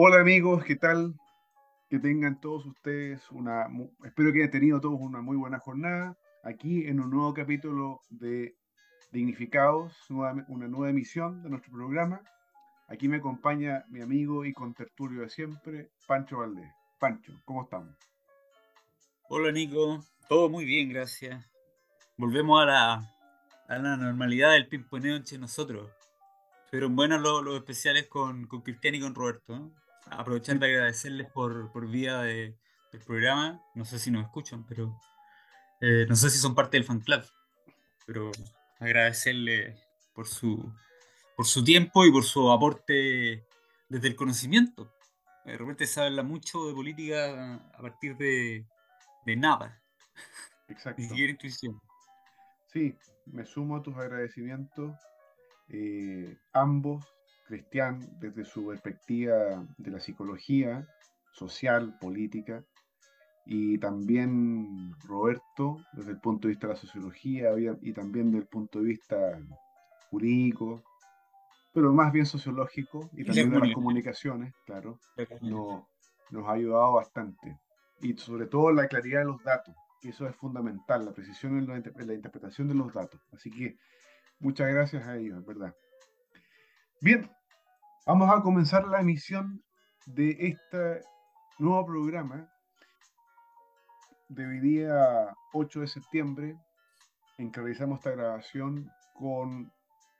Hola amigos, ¿qué tal? Que tengan todos ustedes una, espero que hayan tenido todos una muy buena jornada aquí en un nuevo capítulo de Dignificados, una nueva emisión de nuestro programa. Aquí me acompaña mi amigo y contertulio de siempre, Pancho Valdés. Pancho, ¿cómo estamos? Hola Nico, todo muy bien, gracias. Volvemos a la, a la normalidad del pimponeo entre nosotros. Fueron buenos los, especiales con, con, Cristian y con Roberto. Aprovechar de agradecerles por, por vía de, del programa. No sé si nos escuchan, pero eh, no sé si son parte del fan club. Pero agradecerles por su, por su tiempo y por su aporte desde el conocimiento. De repente se habla mucho de política a partir de, de nada. Exacto. Ni siquiera intuición. Sí, me sumo a tus agradecimientos eh, ambos, Cristian desde su perspectiva de la psicología social, política, y también Roberto desde el punto de vista de la sociología y también desde el punto de vista jurídico, pero más bien sociológico y también de las comunicaciones, claro, nos ha ayudado bastante. Y sobre todo la claridad de los datos, que eso es fundamental, la precisión en la interpretación de los datos. Así que Muchas gracias a ellos, verdad. Bien, vamos a comenzar la emisión de este nuevo programa de hoy día 8 de septiembre, en que realizamos esta grabación con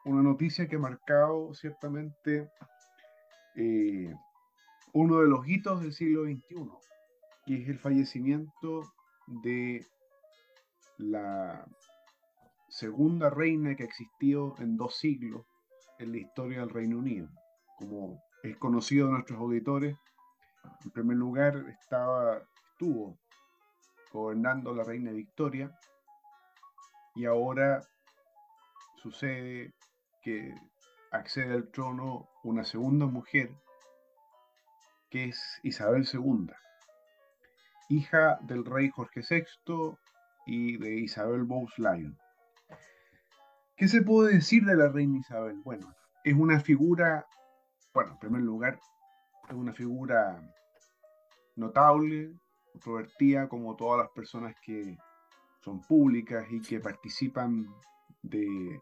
una noticia que ha marcado ciertamente eh, uno de los hitos del siglo XXI, que es el fallecimiento de la segunda reina que existió en dos siglos en la historia del Reino Unido. Como es conocido de nuestros auditores, en primer lugar estaba, estuvo gobernando la reina Victoria y ahora sucede que accede al trono una segunda mujer que es Isabel II, hija del rey Jorge VI y de Isabel Bowes-Lyon. ¿Qué se puede decir de la reina Isabel? Bueno, es una figura, bueno, en primer lugar, es una figura notable, controvertida, como todas las personas que son públicas y que participan de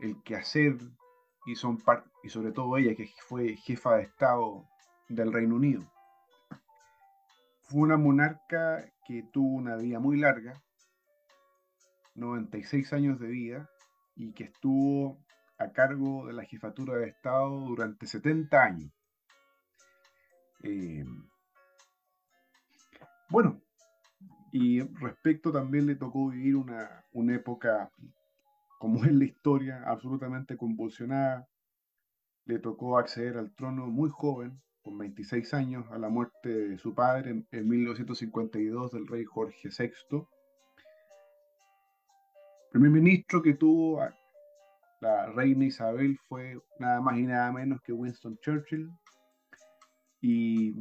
el quehacer y son y sobre todo ella que fue jefa de Estado del Reino Unido. Fue una monarca que tuvo una vida muy larga, 96 años de vida y que estuvo a cargo de la jefatura de Estado durante 70 años. Eh, bueno, y respecto también le tocó vivir una, una época, como es la historia, absolutamente convulsionada. Le tocó acceder al trono muy joven, con 26 años, a la muerte de su padre en, en 1952 del rey Jorge VI primer ministro que tuvo reina Isabel fue nada más y nada menos que Winston Churchill. Y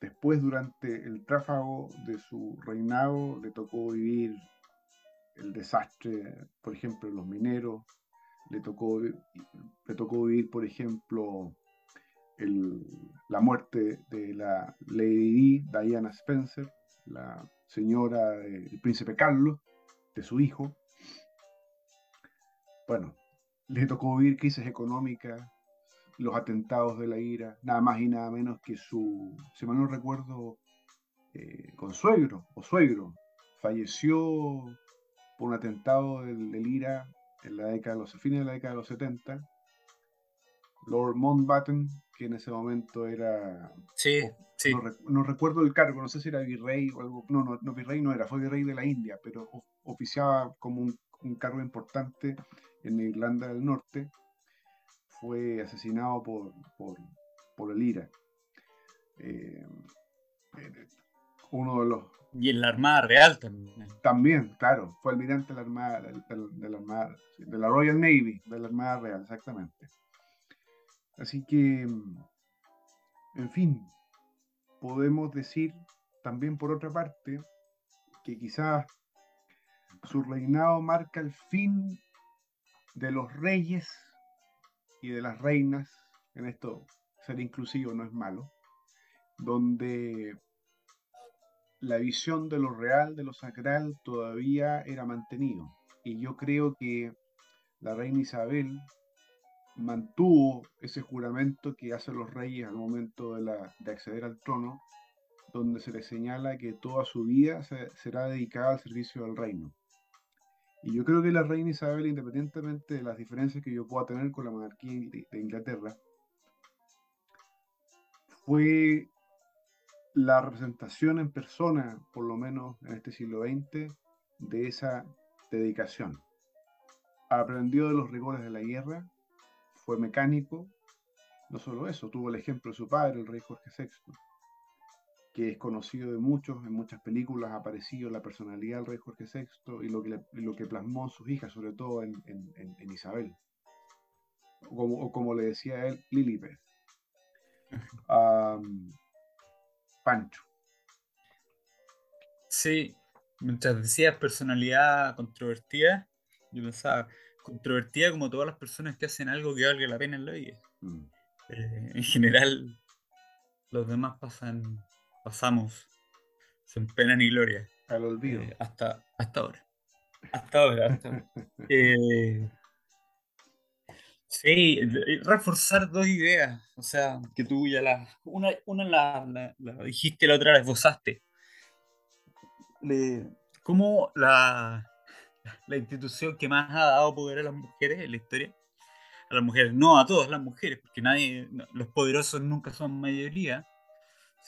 después, durante el tráfago de su reinado, le tocó vivir el desastre, por ejemplo, los mineros, le tocó, le tocó vivir, por ejemplo, la muerte de la Lady Diana Spencer, la señora del príncipe Carlos, de su hijo. Bueno, le tocó vivir crisis económica, los atentados de la ira, nada más y nada menos que su, si mal no recuerdo, eh, consuegro o suegro, falleció por un atentado del, IRA en la década de los fines de la década de los 70. Lord Mountbatten, que en ese momento era. Sí, sí. No, recuerdo el cargo, no sé si era virrey o algo. No, no, no virrey no era, fue virrey de la India, pero oficiaba como un cargo importante en Irlanda del Norte, fue asesinado por, por, el IRA. Eh, eh, uno de los... Y en la Armada Real también. También, claro, fue almirante de la Armada, de, la, Armada, de la Royal Navy, de la Armada Real, exactamente. Así que, en fin, podemos decir también por otra parte que quizás su reinado marca el fin de los reyes y de las reinas, en esto ser inclusivo no es malo, donde la visión de lo real, de lo sacral, todavía era mantenido. Y yo creo que la reina Isabel mantuvo ese juramento que hacen los reyes al momento de, acceder al trono, donde se le señala que toda su vida será dedicada al servicio del reino. Y yo creo que la reina Isabel, independientemente de las diferencias que yo pueda tener con la monarquía de Inglaterra, fue la representación en persona, por lo menos en este siglo XX, de esa dedicación. Aprendió de los rigores de la guerra, fue mecánico, no solo eso, tuvo el ejemplo de su padre, el rey Jorge VI, que es conocido de muchos, en muchas películas ha aparecido la personalidad del rey Jorge VI y lo que, lo que plasmó en sus hijas, sobre todo en, Isabel. O como, le decía él, Lilibet. Pancho. Sí, mientras decías personalidad controvertida, yo pensaba, controvertida como todas las personas que hacen algo que valga la pena en la vida. Mm. Eh, en general, los demás pasan, pasamos sin pena ni gloria. Al olvido. Eh, hasta, hasta ahora. Hasta ahora. Hasta eh, sí, reforzar dos ideas. O sea, que tú ya la. Una, una la, la, dijiste, la otra la esbozaste. ¿Cómo la, la institución que más ha dado poder a las mujeres en la historia? A las mujeres, no a todas las mujeres, porque nadie, los poderosos nunca son mayoría.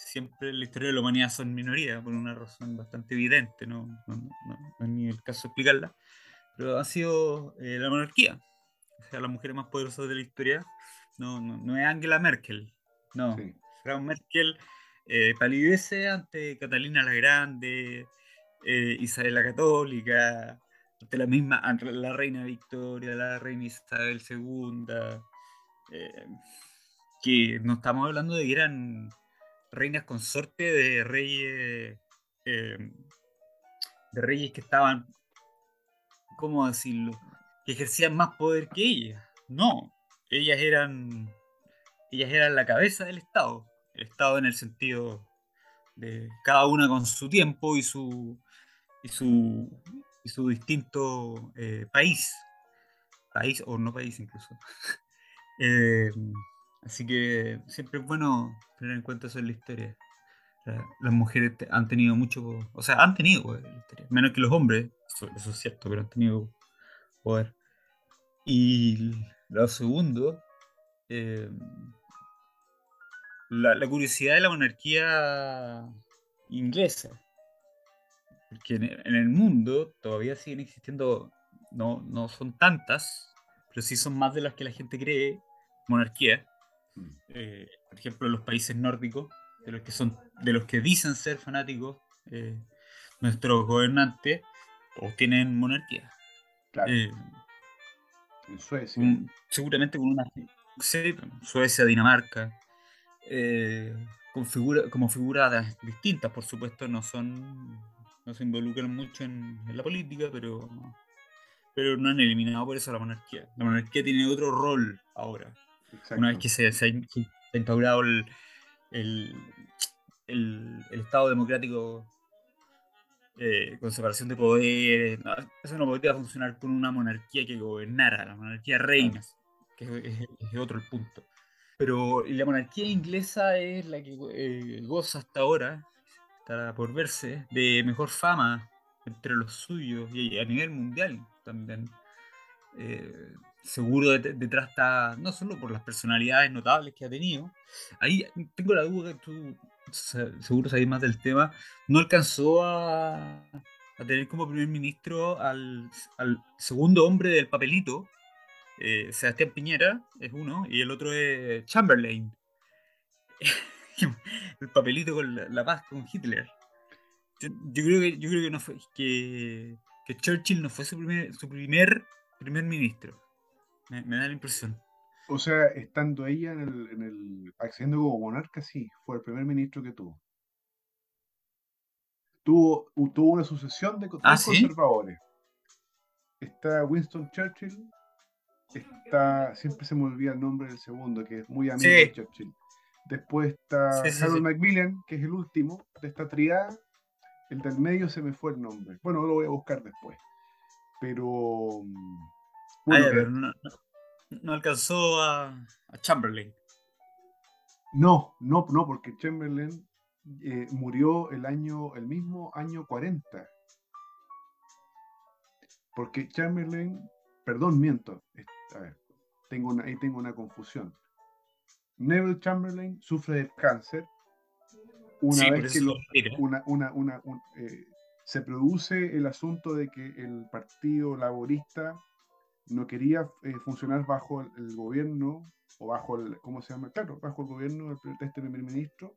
Siempre en la historia de la humanidad son minoría, por una razón bastante evidente, no, no, no, es ni el caso de explicarla. Pero ha sido eh, la monarquía o sea, la mujer más poderosa de la historia, no, no, no es Angela Merkel, no. Sí. Merkel eh, palidece ante Catalina la Grande, eh, Isabel la Católica, ante la misma, ante la reina Victoria, la reina Isabel II, eh, que no estamos hablando de que eran reinas consorte de reyes, eh, de reyes que estaban, ¿cómo decirlo? que ejercían más poder que ella. No, ellas eran, ellas eran la cabeza del Estado. El Estado en el sentido de cada una con su tiempo y su, y su, y su distinto eh, país. País o no país incluso. Eh, así que siempre es bueno tener en cuenta eso en la historia. Las mujeres han tenido mucho, o sea, han tenido poder en la historia, menos que los hombres, eso es cierto, pero han tenido poder. Y lo segundo, eh, la, curiosidad de la monarquía inglesa. Porque en, el mundo todavía siguen existiendo, no, no son tantas, pero sí son más de las que la gente cree, monarquía. Eh, por ejemplo, en los países nórdicos, de los que, son, de los que dicen ser fanáticos, eh, nuestros gobernantes o tienen monarquía. Claro. Suecia. seguramente con una. Suecia, Dinamarca. Eh, con figura, como figuras distintas, por supuesto, no son. No se involucran mucho en, la política, pero. Pero no han eliminado por eso la monarquía. La monarquía tiene otro rol ahora. Una vez que se, se, ha, instaurado el, el, el, el Estado democrático eh, con separación de poderes. eso no podría funcionar con una monarquía que gobernara, la monarquía reina, que es, otro el punto. Pero la monarquía inglesa es la que eh, goza hasta ahora, está por verse, de mejor fama entre los suyos y a nivel mundial también. Eh, seguro detrás está, no solo por las personalidades notables que ha tenido, ahí tengo la duda que tú seguro sabéis más del tema, no alcanzó a, tener como primer ministro al, segundo hombre del papelito, eh, Sebastián Piñera es uno, y el otro es Chamberlain. el papelito con la, paz con Hitler. Yo, creo que yo creo que no fue que, Churchill no fue su primer, su primer primer ministro. Me da la impresión. O sea, estando ella en el, en el accediendo como monarca, sí, fue el primer ministro que tuvo. Tuvo, tuvo una sucesión de ¿Ah, conservadores. Está Winston Churchill, está, siempre se me olvida el nombre del segundo, que es muy amigo de Churchill. Después está Harold Macmillan, que es el último de esta triada. El del medio se me fue el nombre. Bueno, lo voy a buscar después. Pero. No, alcanzó a, Chamberlain. No, no, no, porque Chamberlain eh, murió el año, el mismo año 40. Porque Chamberlain, perdón, miento. A ver, tengo una, ahí tengo una confusión. Neville Chamberlain sufre de cáncer una vez que una, una, una, eh, se produce el asunto de que el Partido Laborista no quería eh, funcionar bajo el, gobierno o bajo el, ¿cómo se llama? Claro, bajo el gobierno de este primer ministro.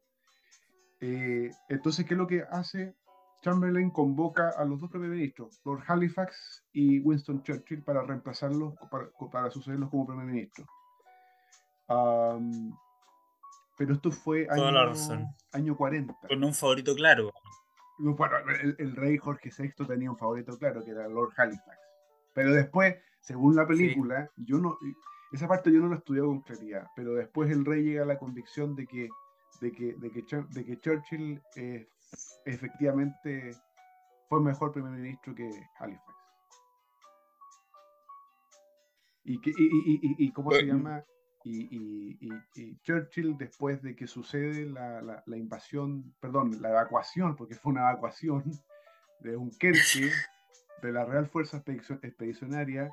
Eh, entonces, ¿qué es lo que hace? Chamberlain convoca a los dos primer ministros, Lord Halifax y Winston Churchill, para reemplazarlos, para, para sucederlos como primer ministro. pero esto fue año, año 40. Con un favorito claro. Bueno, el, rey Jorge VI tenía un favorito claro, que era Lord Halifax. Pero después, según la película, yo no, esa parte yo no la estudiado con claridad, pero después el rey llega a la convicción de que, de que, de que, de que Churchill eh, efectivamente fue mejor primer ministro que Halifax. Y, que, y, y, cómo se llama y, Churchill, después de que sucede la, invasión, perdón, la evacuación, porque fue una evacuación de un Dunkerque, de la Real Fuerza Expedicionaria,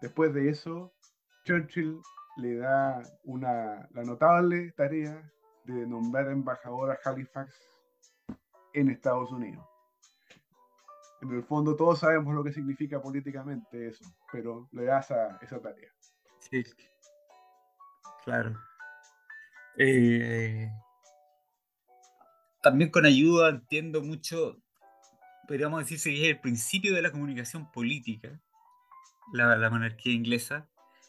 después de eso, Churchill le da una, la notable tarea de nombrar embajador a Halifax en Estados Unidos. En el fondo todos sabemos lo que significa políticamente eso, pero le da esa, esa tarea. Sí. Claro. Eh, también con ayuda entiendo mucho, podríamos decir que es el principio de la comunicación política, la, monarquía inglesa,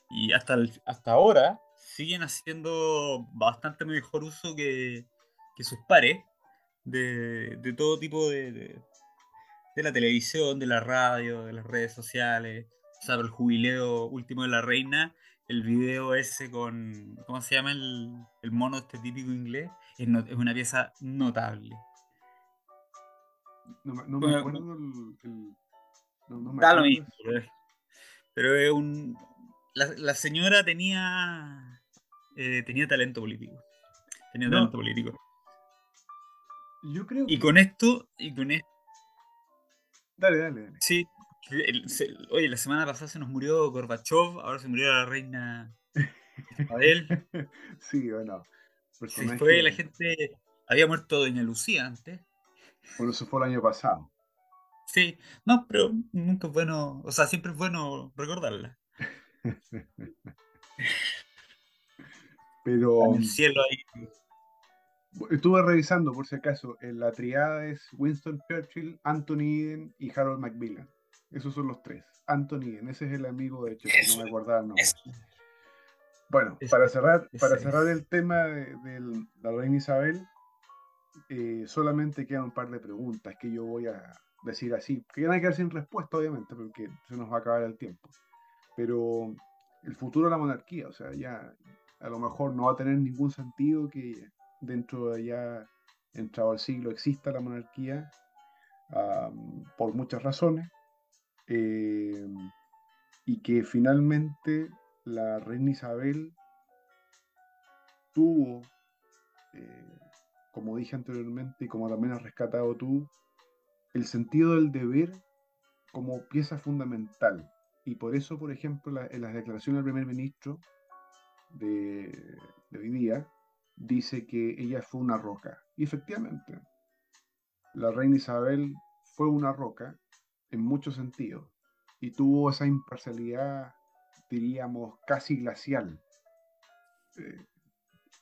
y hasta, hasta ahora siguen haciendo bastante mejor uso que, sus pares de, todo tipo de, de, la televisión, de la radio, de las redes sociales, o sea, el jubileo último de la reina el video ese con, ¿cómo se llama el, el mono este típico inglés? Es, es una pieza notable. No, me acuerdo el... no, da lo mismo, pero, es un... La, la señora tenía, eh, tenía talento político. Tenía talento político. Yo creo Y con esto, y con esto... Dale, dale, dale. Sí, oye, la semana pasada se nos murió Gorbachev, ahora se murió la reina Isabel. sí, bueno. Sí, fue la gente. Había muerto Doña Lucía antes. Bueno, eso fue el año pasado. Sí, no, pero nunca es bueno. O sea, siempre es bueno recordarla. pero. En el cielo ahí. Estuve revisando, por si acaso, en la triada es Winston Churchill, Anthony Eden y Harold Macmillan. Esos son los tres. Anthony, ese es el amigo de hecho, no me acordaba el nombre. Bueno, para cerrar, para cerrar el tema de, la reina Isabel, eh, solamente quedan un par de preguntas que yo voy a decir así, que van a quedar sin respuesta, obviamente, porque se nos va a acabar el tiempo. Pero el futuro de la monarquía, o sea, ya a lo mejor no va a tener ningún sentido que dentro de ya entrado el siglo exista la monarquía por muchas razones. Eh, y que finalmente la reina Isabel tuvo, eh, como dije anteriormente y como también has rescatado tú, el sentido del deber como pieza fundamental. Y por eso, por ejemplo, en las declaraciones del primer ministro de, de hoy día, dice que ella fue una roca. Y efectivamente, la reina Isabel fue una roca en muchos sentidos y tuvo esa imparcialidad, diríamos, casi glacial, eh,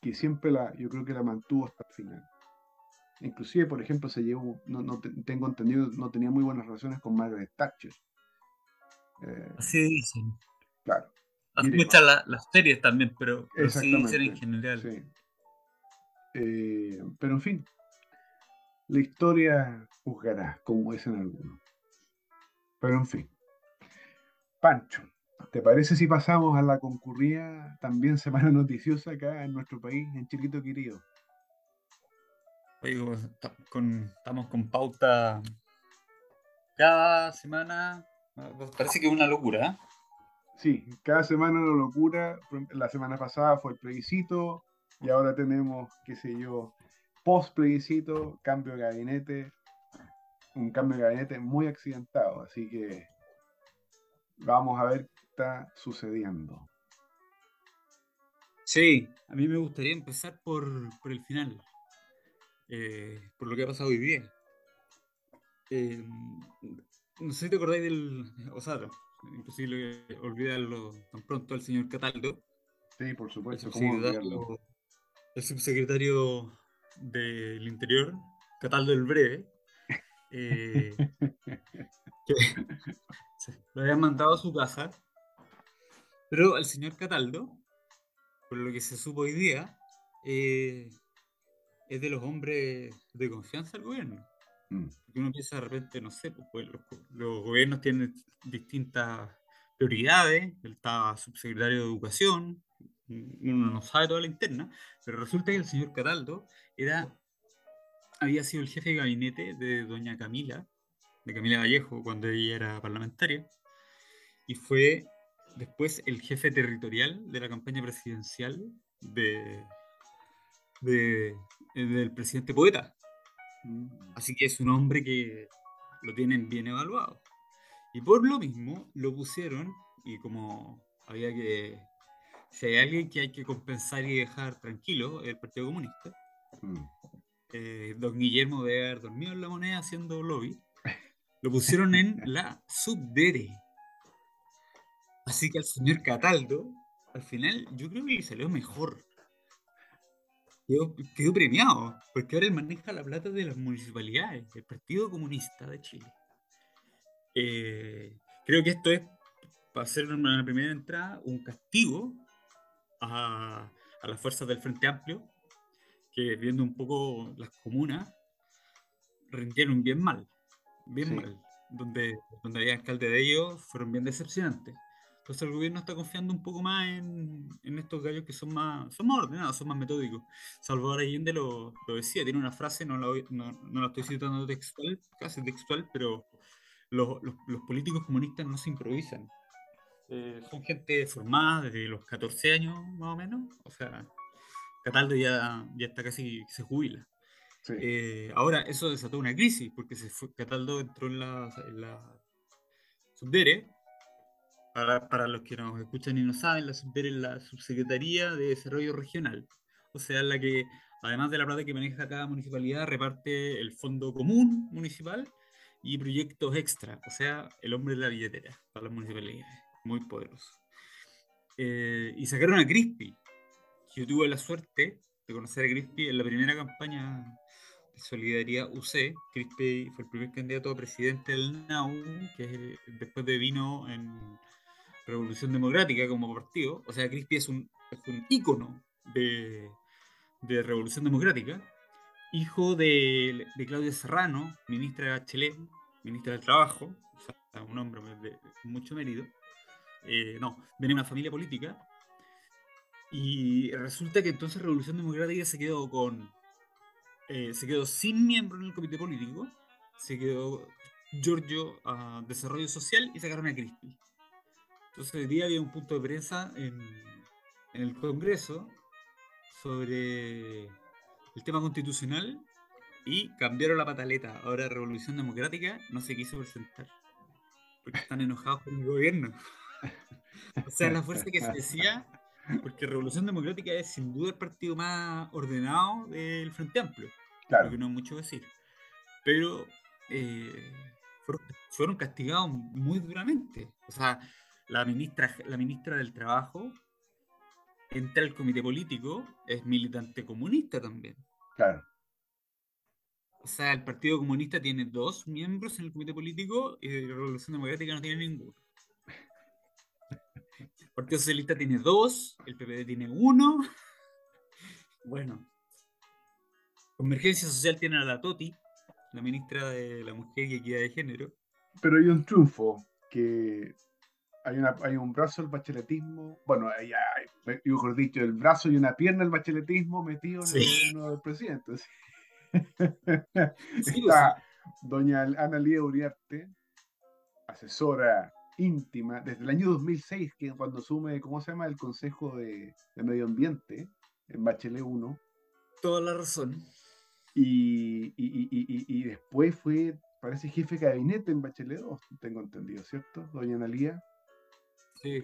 que siempre la, yo creo que la mantuvo hasta el final. Inclusive, por ejemplo, se llevó, no, tengo entendido, no tenía muy buenas relaciones con Margaret Thatcher. Eh, Así dicen. Claro. Muchas las series también, pero, sí dicen en general. Eh, pero en fin, la historia juzgará, como dicen algunos. Pero en fin. Pancho, ¿Te parece si pasamos a la concurrida también semana noticiosa acá en nuestro país, en Chiquito Estamos con pauta cada semana. Parece que es una locura. ¿eh? Sí, cada semana una locura. La semana pasada fue el plebiscito y ahora tenemos, qué sé yo, post plebiscito, cambio de gabinete, un cambio de gabinete muy accidentado. Así que vamos a ver qué está sucediendo. Sí, a mí me gustaría empezar por, el final, eh, por lo que ha pasado hoy día. Eh, no sé si te acordáis del. O sea, imposible olvidarlo tan pronto al señor Cataldo. Sí, por supuesto. El, el subsecretario del Interior, Cataldo el Breve, eh, que lo habían mandado a su casa, pero el señor Cataldo, por lo que se supo hoy día, eh, es de los hombres de confianza del gobierno. Mm. uno piensa de repente, no sé, pues, pues los, gobiernos tienen distintas prioridades, él estaba subsecretario de Educación, uno no sabe toda la interna, pero resulta que el señor Cataldo era, había sido el jefe de gabinete de doña Camila, de Camila Vallejo, cuando ella era parlamentaria, y fue después el jefe territorial de la campaña presidencial de, de del presidente Poeta. Mm. Así que es un hombre que lo tienen bien evaluado. Y por lo mismo lo pusieron, y como había que. Si hay alguien que hay que compensar y dejar tranquilo, el Partido Comunista, mm. eh, don Guillermo debe haber dormido en la moneda haciendo lobby, lo pusieron en la subdere. Así que al señor Cataldo, al final, yo creo que le salió mejor quedó, premiado, porque ahora él maneja la plata de las municipalidades, del Partido Comunista de Chile. Eh, creo que esto es, para hacer una primera entrada, un castigo a, las fuerzas del Frente Amplio, que viendo un poco las comunas, rindieron bien mal, bien mal, donde, donde había alcalde de ellos, fueron bien decepcionantes. Entonces el gobierno está confiando un poco más en, estos gallos que son más, son más ordenados, son más metódicos. Salvador Allende lo, lo decía, tiene una frase, no la, no, la estoy citando textual, casi textual, pero los, políticos comunistas no se improvisan. Eh, son gente formada desde los 14 años más o menos. O sea, Cataldo ya, ya está casi, se jubila. Eh, ahora, eso desató una crisis, porque se fue, Cataldo entró en la, en la Subdere, para, los que nos escuchan y no saben, la es la Subsecretaría de Desarrollo Regional. O sea, la que, además de la plata que maneja cada municipalidad, reparte el fondo común municipal y proyectos extra. O sea, el hombre de la billetera para las municipalidades. Muy poderoso. Eh, y sacaron a Crispy. Yo tuve la suerte de conocer a Crispy en la primera campaña de Solidaridad UC. Crispy fue el primer candidato a presidente del NAU, que después de vino en Revolución Democrática como partido, o sea, Crispy es un, es un ícono de, Revolución Democrática, hijo de, de, Claudia Serrano, ministra de Bachelet, ministra del Trabajo, o sea, un hombre de, mucho mérito, eh, no, viene de una familia política, y resulta que entonces Revolución Democrática se quedó con, eh, se quedó sin miembro en el comité político, se quedó Giorgio a Desarrollo Social y sacaron a Crispy. Entonces hoy día había un punto de prensa en, el Congreso sobre el tema constitucional y cambiaron la pataleta. Ahora Revolución Democrática no se quiso presentar porque están enojados con el gobierno. o sea, la fuerza que se decía, porque Revolución Democrática es sin duda el partido más ordenado del Frente Amplio. Claro. que no hay mucho que decir. Pero eh, fueron, fueron castigados muy duramente. O sea, la ministra, la ministra del Trabajo entra al comité político, es militante comunista también. Claro. O sea, el Partido Comunista tiene dos miembros en el comité político y la Revolución Democrática no tiene ninguno. El Partido Socialista tiene dos, el PPD tiene uno. Bueno. Convergencia Social tiene a la Toti, la ministra de la Mujer y Equidad de Género. Pero hay un triunfo que hay, una, hay un brazo del bacheletismo, bueno, hay, hay, mejor dicho, el brazo y una pierna del bacheletismo metido en el gobierno del presidente. Está doña Ana Lía Uriarte, asesora íntima, desde el año 2006, que cuando asume, ¿cómo se llama?, el Consejo de, Medio Ambiente en Bachelet 1. Toda la razón. Y, y, y, y, después fue, parece, jefe de gabinete en Bachelet 2, tengo entendido, ¿cierto? Doña Analía. Sí,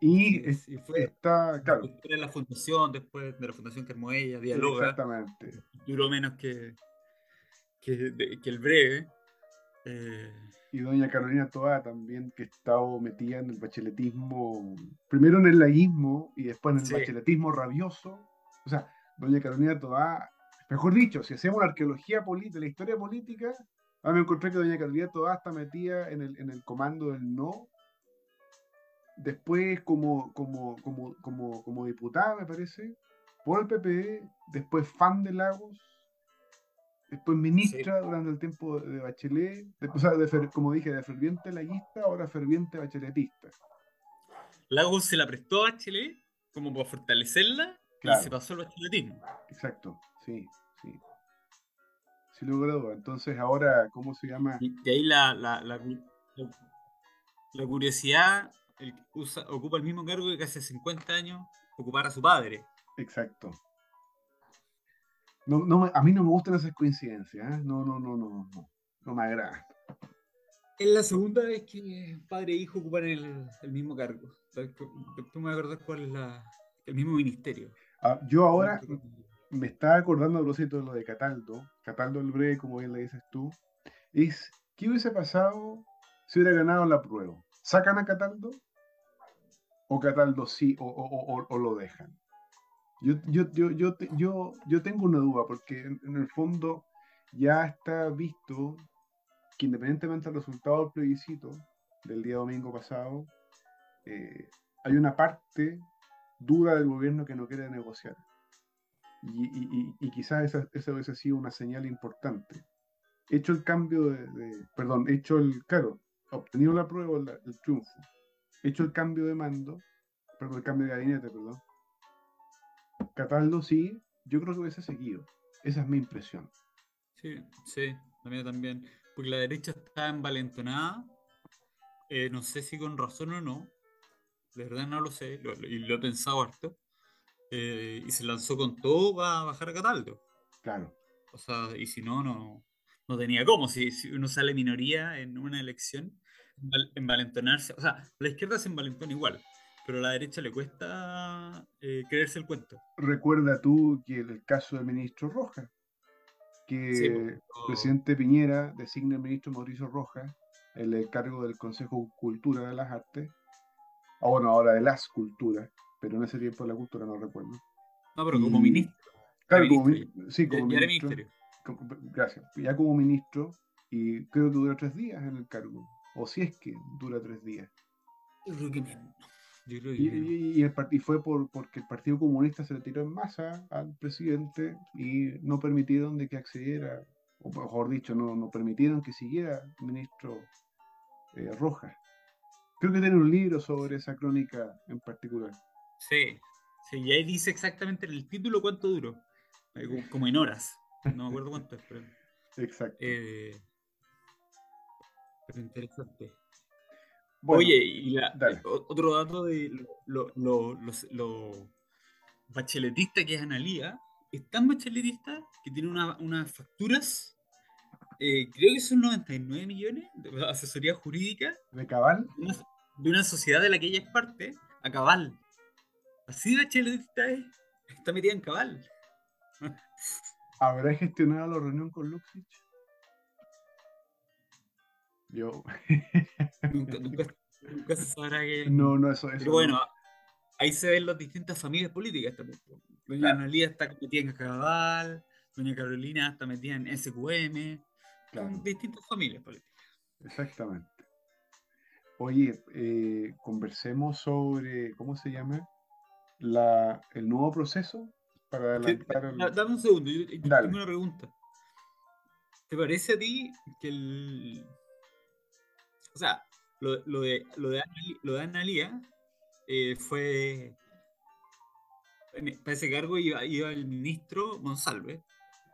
Y, fue, está, claro. La fundación, después de la fundación que armó ella, dialoga. Exactamente. Duró menos que, que, que el breve. Eh, y doña Carolina Toa también, que estaba metida en el bacheletismo, primero en el laísmo y después en el bacheletismo rabioso. O sea, doña Carolina Toa, mejor dicho, si hacemos la arqueología política, la historia política, a me encontré que doña Carolina Toa está metida en el, en el comando del no. Después como, como, como, como, como diputada, me parece, por el PP, después fan de Lagos, después ministra durante el tiempo de Bachelet, después, como dije, de ferviente laguista, ahora ferviente bacheletista. Lagos se la prestó a Bachelet como para fortalecerla y se pasó al bacheletismo. Exacto, sí, sí. Sí logró. Entonces ahora, ¿cómo se llama? Y de ahí la, la, la, la curiosidad, el, usa, ocupa el mismo cargo que hace 50 años ocupara su padre. Exacto. No, no, a mí no me gustan esas coincidencias, ¿eh? no, no, no, no, no, no me agrada. Es la segunda vez que padre e hijo ocupan el, el mismo cargo. Tú me acordás cuál es la, el mismo ministerio. Ah, yo ahora me estaba acordando a propósito de lo de Cataldo, Cataldo el breve, como bien le dices tú, es ¿qué hubiese pasado si hubiera ganado la prueba? ¿Sacan a Cataldo? ¿O Cataldo sí o, o, o, o lo dejan? Yo, yo, yo, yo, yo, yo tengo una duda, porque en, el fondo ya está visto que independientemente del resultado del plebiscito del día domingo pasado, eh, hay una parte dura del gobierno que no quiere negociar. Y, quizás esa, esa, hubiese sido una señal importante. Hecho el cambio de, perdón, hecho el, claro, obtenido la prueba, el triunfo, hecho el cambio de mando, perdón, el cambio de gabinete, perdón, Cataldo sí, yo creo que hubiese seguido. Esa es mi impresión. Sí, sí, también también. Porque la derecha está envalentonada. Eh, no sé si con razón o no. De verdad no lo sé. y lo he pensado harto. Eh, y se lanzó con todo para bajar a Cataldo. Claro. O sea, y si no, no, no tenía cómo. Si, si uno sale minoría en una elección, envalentonarse. O sea, la izquierda se envalentona igual pero a la derecha le cuesta eh, creerse el cuento. Recuerda tú que el caso del ministro Rojas, que el presidente Piñera designa al ministro Mauricio Rojas el cargo del Consejo Cultura de las Artes, o ah, bueno, ahora de las culturas, pero en ese tiempo la cultura no recuerdo. No, pero como ministro. Claro, como, sí, como ministro. gracias. Ya como ministro, y creo que dura tres días en el cargo, o si es que dura tres días. Yo creo que y, el partido fue por, porque el Partido Comunista se le tiró en masa al presidente y no permitieron de que accediera, o mejor dicho, no, no permitieron que siguiera ministro eh, Rojas. Creo que tiene un libro sobre esa crónica en particular. Sí, sí, y ahí dice exactamente en el título cuánto duró, eh, como en horas, no me acuerdo cuánto es, pero... Exacto. Eh, pero interesante. Oye, y otro dato de lo, lo, lo, bacheletista que es Analía, es tan bacheletista que tiene unas facturas, eh, creo que son 99 millones de asesoría jurídica. ¿De cabal? De una, sociedad de la que ella es parte, a cabal. Así de bacheletista es, está metida en cabal. ¿Habrá gestionado la reunión con Luxich? Yo. nunca, se sabrá que. No, no, eso. es. Pero bueno, ahí se ven las distintas familias políticas también. Doña Analía está metida en Cabal, Doña Carolina está metida en SQM. Claro. distintas familias políticas. Exactamente. Oye, eh, conversemos sobre, ¿cómo se llama? La, el nuevo proceso para adelantar. Dame un segundo, yo, tengo una pregunta. ¿Te parece a ti que el, o sea, lo, lo, de, lo, de, lo de Analia eh, fue. Para ese cargo iba, iba el ministro Monsalve.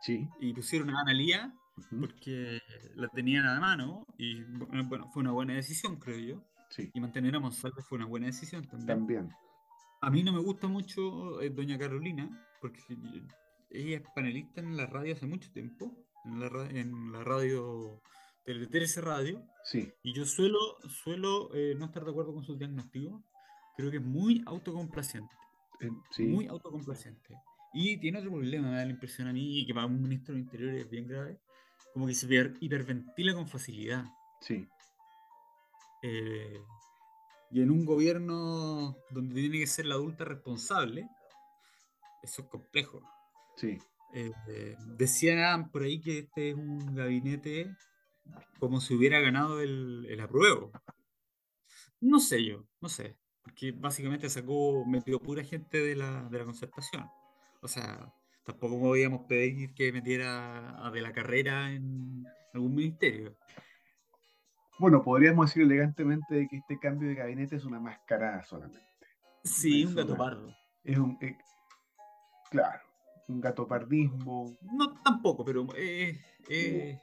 Sí. Y pusieron a Analia porque la tenían a la mano. Y bueno, fue una buena decisión, creo yo. Sí. Y mantener a Monsalve fue una buena decisión también. También. A mí no me gusta mucho eh, Doña Carolina, porque ella es panelista en la radio hace mucho tiempo, en la, en la radio Tele 13 Radio. Sí. Y yo suelo, suelo eh, no estar de acuerdo con su diagnóstico. Creo que es muy autocomplaciente. Eh, muy autocomplaciente. Y tiene otro problema, me da la impresión a mí, que para un ministro del Interior es bien grave, como que se hiperventila con facilidad. Sí. Eh, y en un gobierno donde tiene que ser la adulta responsable, eso es complejo. Sí. Eh, decían por ahí que este es un gabinete como si hubiera ganado el, el apruebo. No sé yo, no sé, porque básicamente sacó, metió pura gente de la, de la concertación. O sea, tampoco podíamos pedir que metiera a de la carrera en algún ministerio. Bueno, podríamos decir elegantemente que este cambio de gabinete es una mascarada solamente. Sí, un gato pardo. Es un. Eh, claro, un gatopardismo. No, tampoco, pero. Eh, eh,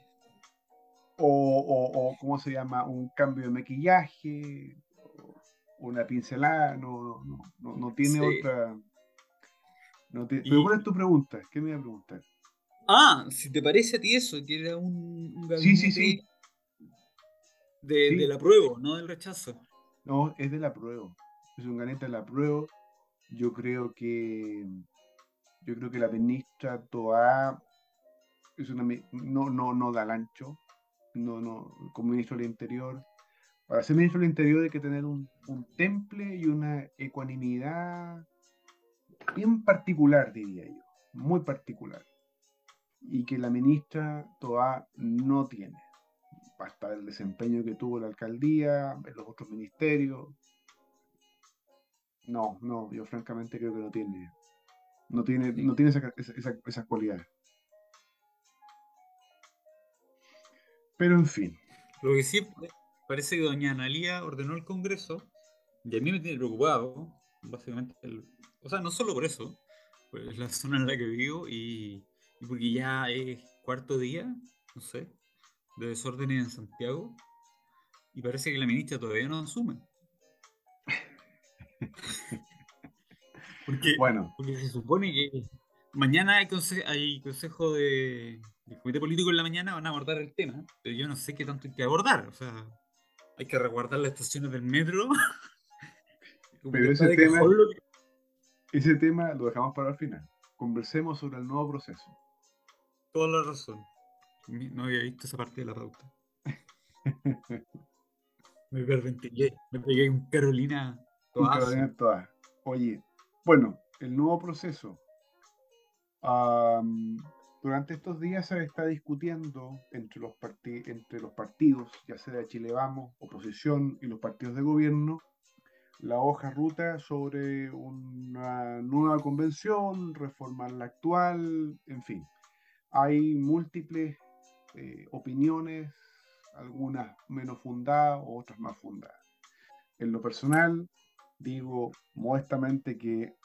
o, o, o, ¿cómo se llama? Un cambio de maquillaje, una pincelada, no, no, no, no tiene otra. No Pero ¿cuál es tu pregunta? ¿Qué me iba a preguntar? Ah, si te parece a ti eso, que era un, un sí, sí, sí. De, sí. del apruebo, no del rechazo. No, es del apruebo. Es un gabinete del apruebo. Yo creo que yo creo que la ministra Toa es una, no, no, no da ancho, no, no, como ministro del Interior. Para ser ministro del Interior hay que tener un, un temple y una ecuanimidad bien particular, diría yo, muy particular, y que la ministra Toa no tiene. Hasta el desempeño que tuvo la alcaldía, en los otros ministerios. No, no, yo francamente creo que no tiene no tiene, no tiene esa, esa, esas cualidades. Pero en fin. Lo que sí parece que doña Analía ordenó el Congreso, y a mí me tiene preocupado, básicamente, o sea, no solo por eso, pues la zona en la que vivo y, y porque ya es cuarto día, no sé, de desórdenes en Santiago, y parece que la ministra todavía no asume. Porque, bueno. porque se supone que mañana hay, hay consejo de, del comité político en la mañana, van a abordar el tema, pero yo no sé qué tanto hay que abordar. O sea, hay que resguardar las estaciones del metro. pero ese tema, ese tema lo dejamos para el final. Conversemos sobre el nuevo proceso. Toda la razón. No había visto esa parte de la pauta. me hiperventilé, me pegué un Carolina toda. Carolina toda. Oye, bueno, el nuevo proceso. durante estos días se está discutiendo entre los, entre los partidos, ya sea de Chile Vamos, oposición y los partidos de gobierno, la hoja ruta sobre una nueva convención, reformar la actual, en fin. Hay múltiples eh, opiniones, algunas menos fundadas, otras más fundadas. En lo personal, digo modestamente que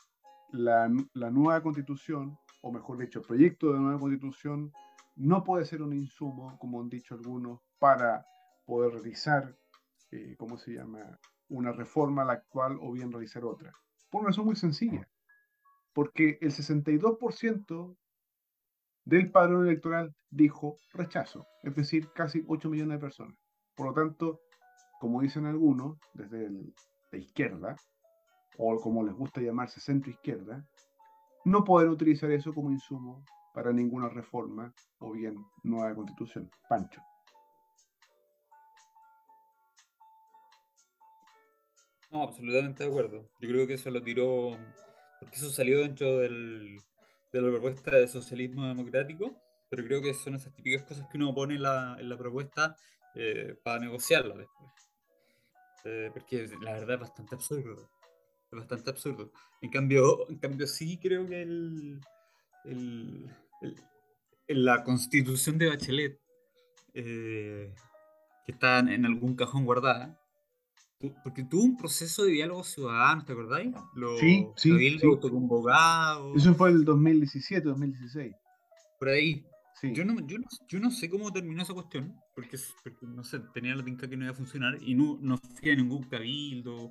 la, nueva constitución, o mejor dicho, el proyecto de nueva constitución, no puede ser un insumo, como han dicho algunos, para poder realizar, eh, ¿cómo se llama?, una reforma a la actual o bien realizar otra. Por una razón muy sencilla, porque el 62% del padrón electoral dijo rechazo, es decir, casi 8 millones de personas. Por lo tanto, como dicen algunos, desde de izquierda, o como les gusta llamarse centro izquierda, no pueden utilizar eso como insumo para ninguna reforma o bien nueva constitución. Pancho. No, absolutamente de acuerdo. Yo creo que eso lo tiró, porque eso salió dentro del, de la propuesta de socialismo democrático, pero creo que son esas típicas cosas que uno pone en la, la propuesta eh, para negociarla después. Eh, porque la verdad es bastante absurdo. Es bastante absurdo. En cambio, en cambio sí creo que el, el, la constitución de Bachelet, eh, que está en algún cajón guardada, Porque tuvo un proceso de diálogo ciudadano, ¿te acordáis? sí, sí. sí. Eso fue el 2017, 2016. Por ahí. Yo, no, yo, no, yo, no, sé cómo terminó esa cuestión, porque, no sé, tenía la tinca que no iba a funcionar y no, no fui a ningún cabildo.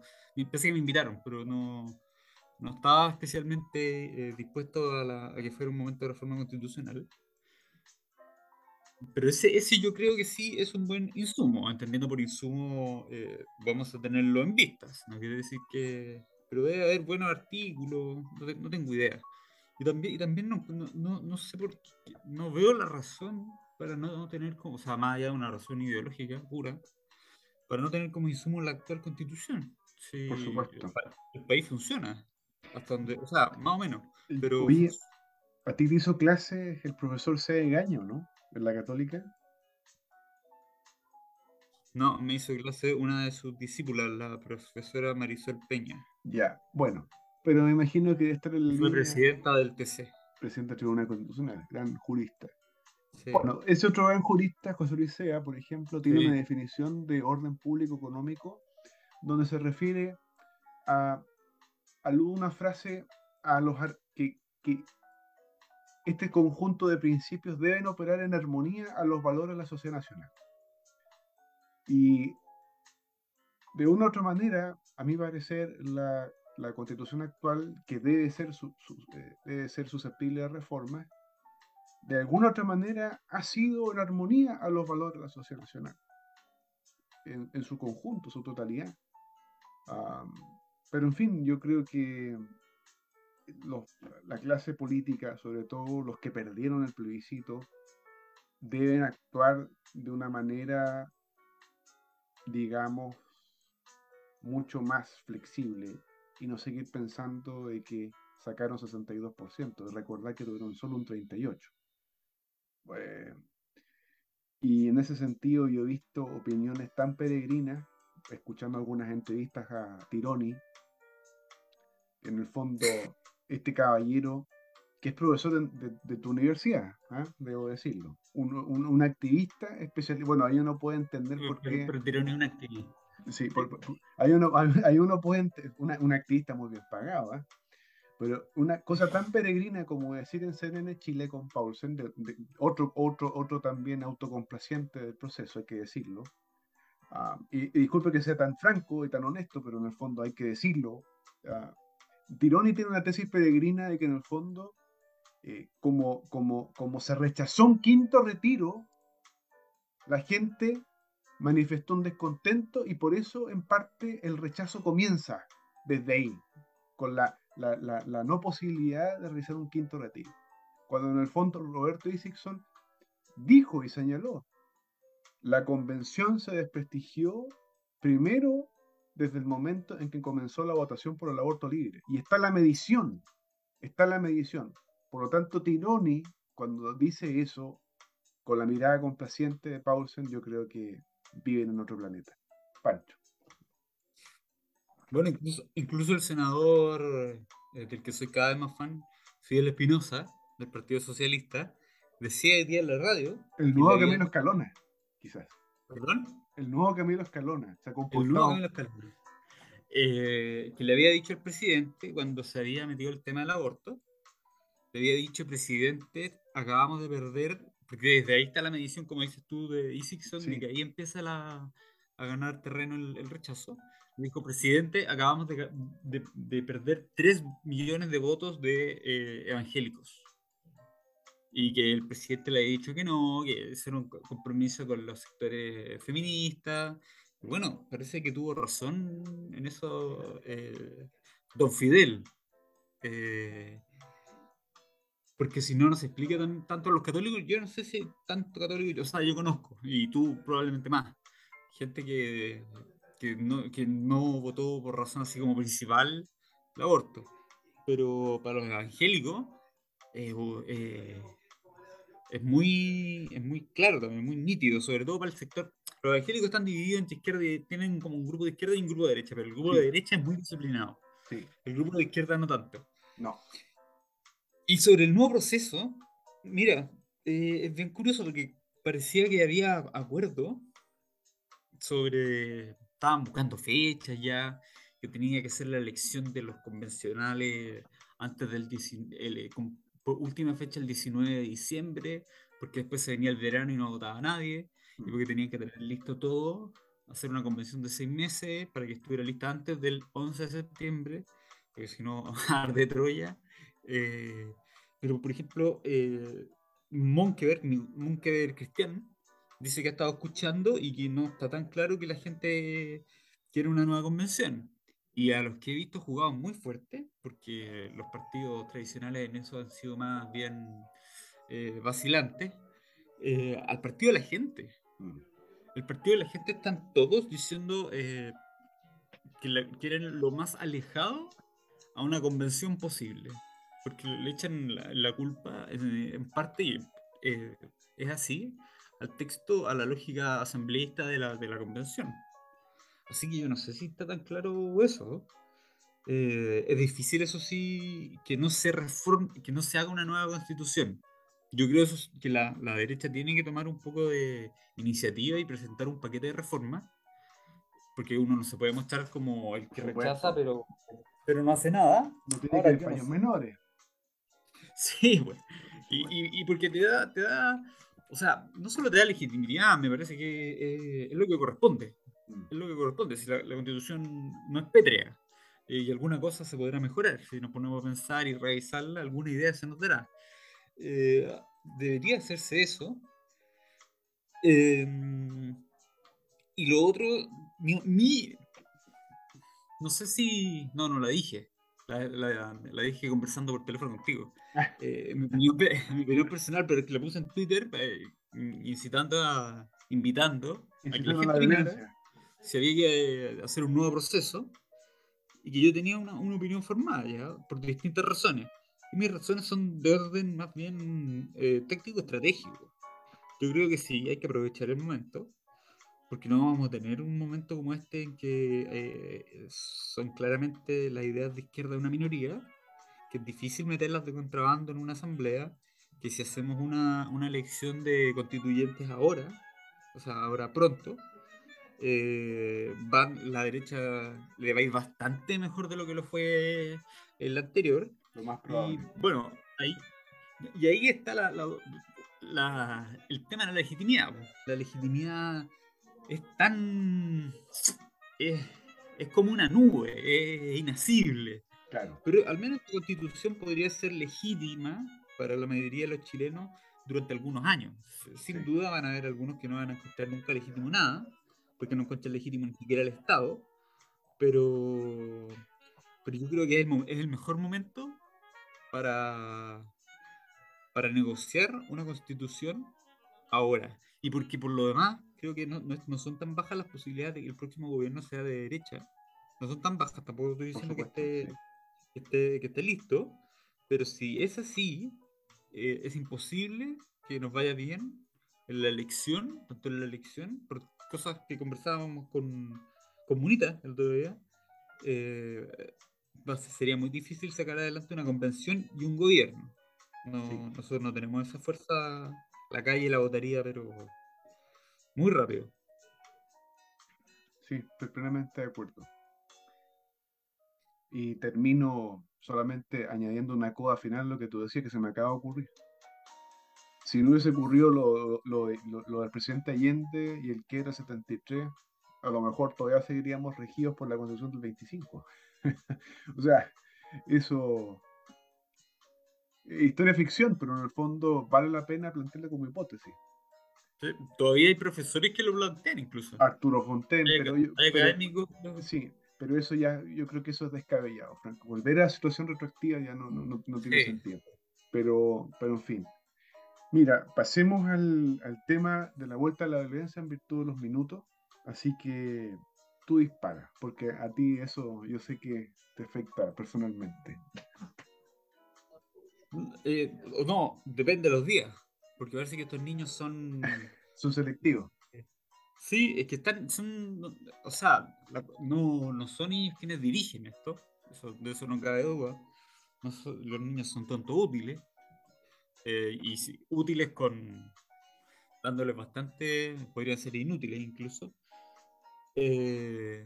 Pensé que me invitaron, pero no, no estaba especialmente eh, dispuesto a, a, que fuera un momento de reforma constitucional. Pero ese, ese yo creo que sí es un buen insumo. Entendiendo por insumo, eh, vamos a tenerlo en vistas. No quiere decir que. Pero debe haber buenos artículos, no, tengo idea. Y también, y también no, no, no, sé por qué. No veo la razón para no, tener como. O sea, más allá de una razón ideológica pura, para no tener como insumo la actual constitución. por supuesto. El, país funciona. Hasta donde. O sea, más o menos. Pero. a ti te hizo clase el profesor C. Engaño, ¿no? En la católica? No, me hizo clase una de sus discípulas, la profesora Marisol Peña. Ya, bueno, pero me imagino que debe estar el. Fue presidenta del TC. Presidenta del Tribunal Constitucional, gran jurista. Bueno, ese otro gran jurista, José Luis Sea, por ejemplo, tiene una definición de orden público económico donde se refiere a, a una frase a los que, que este conjunto de principios deben operar en armonía a los valores de la sociedad nacional. Y de una u otra manera, a mi parecer, la, la constitución actual, que debe ser, eh, debe ser susceptible de reforma, de alguna u otra manera ha sido en armonía a los valores de la sociedad nacional, en, su conjunto, su totalidad. pero en fin, yo creo que la clase política, sobre todo los que perdieron el plebiscito, deben actuar de una manera, digamos, mucho más flexible y no seguir pensando de que sacaron 62%, recordar que tuvieron solo un 38%. y en ese sentido yo he visto opiniones tan peregrinas, escuchando algunas entrevistas a Tironi, que en el fondo este caballero que es profesor de, tu universidad, ¿ah? debo decirlo. Un, activista especial. Bueno, ahí uno puede entender por qué. Pero, pero un activista. Sí, ahí, uno, ahí uno puede. Una, un activista muy bien pagado, ¿ah? Pero una cosa tan peregrina como decir en CNN Chile con Paulsen, otro, otro, otro también autocomplaciente del proceso, hay que decirlo. Ah, y, disculpe que sea tan franco y tan honesto, pero en el fondo hay que decirlo. Tironi tiene una tesis peregrina de que en el fondo, eh, como, como, como se rechazó un quinto retiro, la gente manifestó un descontento y por eso en parte el rechazo comienza desde ahí, con la, no posibilidad de realizar un quinto retiro. Cuando en el fondo Roberto Isixson dijo y señaló, la convención se desprestigió primero desde el momento en que comenzó la votación por el aborto libre. Y está la medición, está la medición. Por lo tanto, Tironi, cuando dice eso, con la mirada complaciente de Paulsen, yo creo que viven en otro planeta. Pancho. Bueno, incluso, el senador, eh, del que soy cada vez más fan, Fidel Espinosa, del Partido Socialista, decía hoy día en la radio. El nuevo Camilo Escalona, quizás. ¿Perdón? El nuevo Camilo Escalona. Se. El nuevo Camilo Escalona. Eh, que le había dicho al presidente cuando se había metido el tema del aborto, le había dicho, presidente, acabamos de perder, porque desde ahí está la medición, como dices tú, de Isixson, de que ahí empieza la, a ganar terreno el, rechazo. Le dijo, presidente, acabamos de, de, perder 3 millones de votos de eh, evangélicos y que el presidente le ha dicho que no, que ese era un compromiso con los sectores feministas. bueno, parece que tuvo razón en eso eh, don Fidel. Eh, porque si no nos explica tanto a los católicos, yo no sé si tanto católico, o sea, yo conozco, y tú probablemente más, gente que, que, no, que no votó por razón así como principal el aborto. Pero para los evangélicos, eh, es muy, es muy claro también, muy nítido, sobre todo para el sector. Los evangélicos están divididos entre izquierda y tienen como un grupo de izquierda y un grupo de derecha, pero el grupo de derecha es muy disciplinado. El grupo de izquierda no tanto. No. Y sobre el nuevo proceso, mira, eh, es bien curioso porque parecía que había acuerdo sobre estaban buscando fechas ya, que tenía que ser la elección de los convencionales antes del el, última fecha el 19 de diciembre, porque después se venía el verano y no votaba nadie, y porque mm. tenían que tener listo todo, hacer una convención de seis meses para que estuviera lista antes del 11 de septiembre, porque si no, arde Troya. Eh, pero, por ejemplo, eh, Monkeberg, Cristian dice que ha estado escuchando y que no está tan claro que la gente quiere una nueva convención. Y a los que he visto jugaban muy fuerte, porque los partidos tradicionales en eso han sido más bien eh, vacilantes, eh, al partido de la gente. Mm. El partido de la gente están todos diciendo eh, que quieren lo más alejado a una convención posible, porque le echan la, culpa en, parte, y es así, al texto, a la lógica asambleísta de la, de la convención. Así que yo no sé si está tan claro eso. Eh, es difícil, eso sí, que no se reforme, que no se haga una nueva constitución. Yo creo eso, que la, la, derecha tiene que tomar un poco de iniciativa y presentar un paquete de reforma, porque uno no se puede mostrar como el que rechaza, pero, pero no hace nada. No tiene que haber menores. Sí, bueno. Y, y, porque te da, te da, o sea, no solo te da legitimidad, me parece que eh, es lo que corresponde. Mm. es lo que corresponde. Si la, constitución no es pétrea eh, y alguna cosa se podrá mejorar, si nos ponemos a pensar y revisarla, alguna idea se nos dará. Eh, debería hacerse eso. Em, y lo otro, mi, no sé si, no, no la dije. La, la, dije conversando por teléfono contigo. Eh, mi, opinión, personal, pero es que la puse en Twitter incitando a, invitando a que la gente si había que eh, hacer un nuevo proceso y que yo tenía una, una opinión formada ya, por distintas razones. Y mis razones son de orden más bien eh, táctico-estratégico. Yo creo que sí, hay que aprovechar el momento, porque no vamos a tener un momento como este en que eh, son claramente las ideas de izquierda una minoría, que es difícil meterlas de contrabando en una asamblea, que si hacemos una, una elección de constituyentes ahora, o sea, ahora pronto, eh, la derecha le va a ir bastante mejor de lo que lo fue el anterior. Lo más probable. Y bueno, ahí, y ahí está la, el tema de la legitimidad. La legitimidad es tan. Es, es como una nube, es inacible. Claro. Pero al menos la constitución podría ser legítima para la mayoría de los chilenos durante algunos años. Sin duda van a haber algunos que no van a encontrar nunca legítimo nada, porque no encuentra legítimo ni siquiera el Estado, pero, pero yo creo que es el, mejor momento para, para negociar una constitución ahora. Y porque por lo demás, creo que no, no, son tan bajas las posibilidades de que el próximo gobierno sea de derecha. No son tan bajas, tampoco estoy diciendo que, esté, que, esté, que esté listo, pero si es así, eh, es imposible que nos vaya bien en la elección, tanto en la elección, por cosas que conversábamos con, con Munita el otro día, eh, sería muy difícil sacar adelante una convención y un gobierno. Nosotros no tenemos esa fuerza, la calle la votaría, pero muy rápido. Sí, estoy plenamente de acuerdo. Y termino solamente añadiendo una coda final lo que tú decías que se me acaba de ocurrir si no hubiese ocurrido lo, lo, lo, del presidente Allende y el que era 73, a lo mejor todavía seguiríamos regidos por la constitución del 25. o sea, eso historia ficción, pero en el fondo vale la pena plantearla como hipótesis. todavía hay profesores que lo plantean incluso. Arturo Fontaine, pero, sí, pero eso ya, yo creo que eso es descabellado, Franco. Volver a la situación retroactiva ya no, no, no, tiene sentido. Pero, pero en fin, Mira, pasemos al, tema de la vuelta a la violencia en virtud de los minutos. Así que tú disparas, porque a ti eso yo sé que te afecta personalmente. Eh, no, depende de los días, porque parece que estos niños son... son selectivos. Sí, es que están, son, o sea, no, no son niños quienes dirigen esto, de eso no cabe duda. los niños son tanto útiles, eh, y útiles con dándoles bastante, podrían ser inútiles incluso. Eh,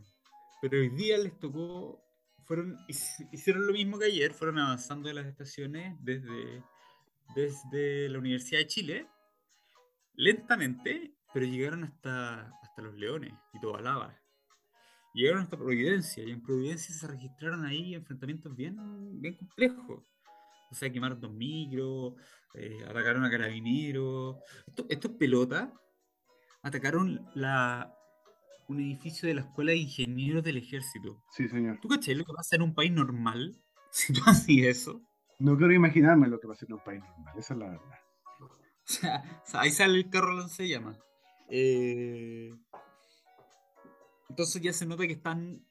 pero hoy día les tocó, fueron, hicieron lo mismo que ayer, fueron avanzando en las estaciones desde, desde la Universidad de Chile, lentamente, pero llegaron hasta, hasta Los Leones y Tobalaba. Llegaron hasta Providencia, y en Providencia se registraron ahí enfrentamientos bien, bien complejos. O sea, quemaron dos micros, eh, atacaron a carabineros. estos pelotas atacaron la, un edificio de la Escuela de Ingenieros del Ejército. Sí, señor. ¿Tú caché lo que pasa en un país normal? Si tú haces eso. No quiero imaginarme lo que pasa en un país normal, esa es la verdad. O sea, ahí sale el carro se llama. Eh, entonces ya se nota que están.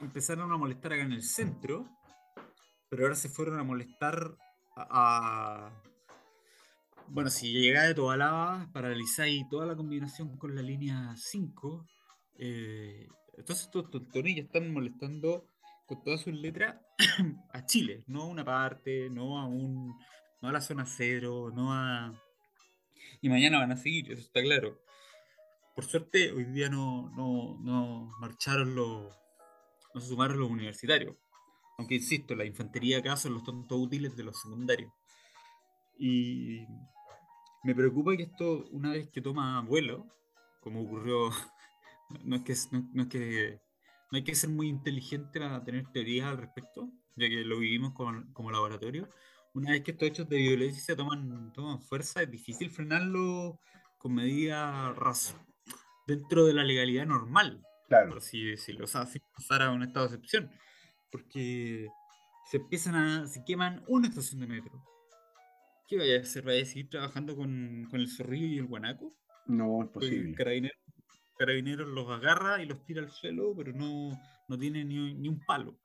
Empezaron a molestar acá en el centro, pero ahora se fueron a molestar a. bueno, si llegaba de Tobalaba, paralizáis toda la combinación con la línea 5. Eh, entonces estos tontonillos están molestando con todas sus letras a Chile, no a una parte, no a un. no a la zona cero, no a. Y mañana van a seguir, eso está claro. Por suerte, hoy día no, no, marcharon los. no se sumaron los universitarios. Aunque insisto, la infantería acá son los tontos útiles de los secundarios. Y me preocupa que esto, una vez que toma vuelo, como ocurrió, no es que no, es que no hay que ser muy inteligente para tener teorías al respecto, ya que lo vivimos como laboratorio. Una vez que estos hechos de violencia toman, toman fuerza, es difícil frenarlo con medidas dentro de la legalidad normal, claro. por así decirlo, o sea, sin pasar a un estado de excepción, porque se empiezan a, se queman una estación de metro. ¿Qué vaya a hacer? ¿Vaya a seguir trabajando con, con el zorrillo y el guanaco? No, es posible. Carabineros, carabineros los agarra y los tira al suelo, pero no, no tiene ni, ni un palo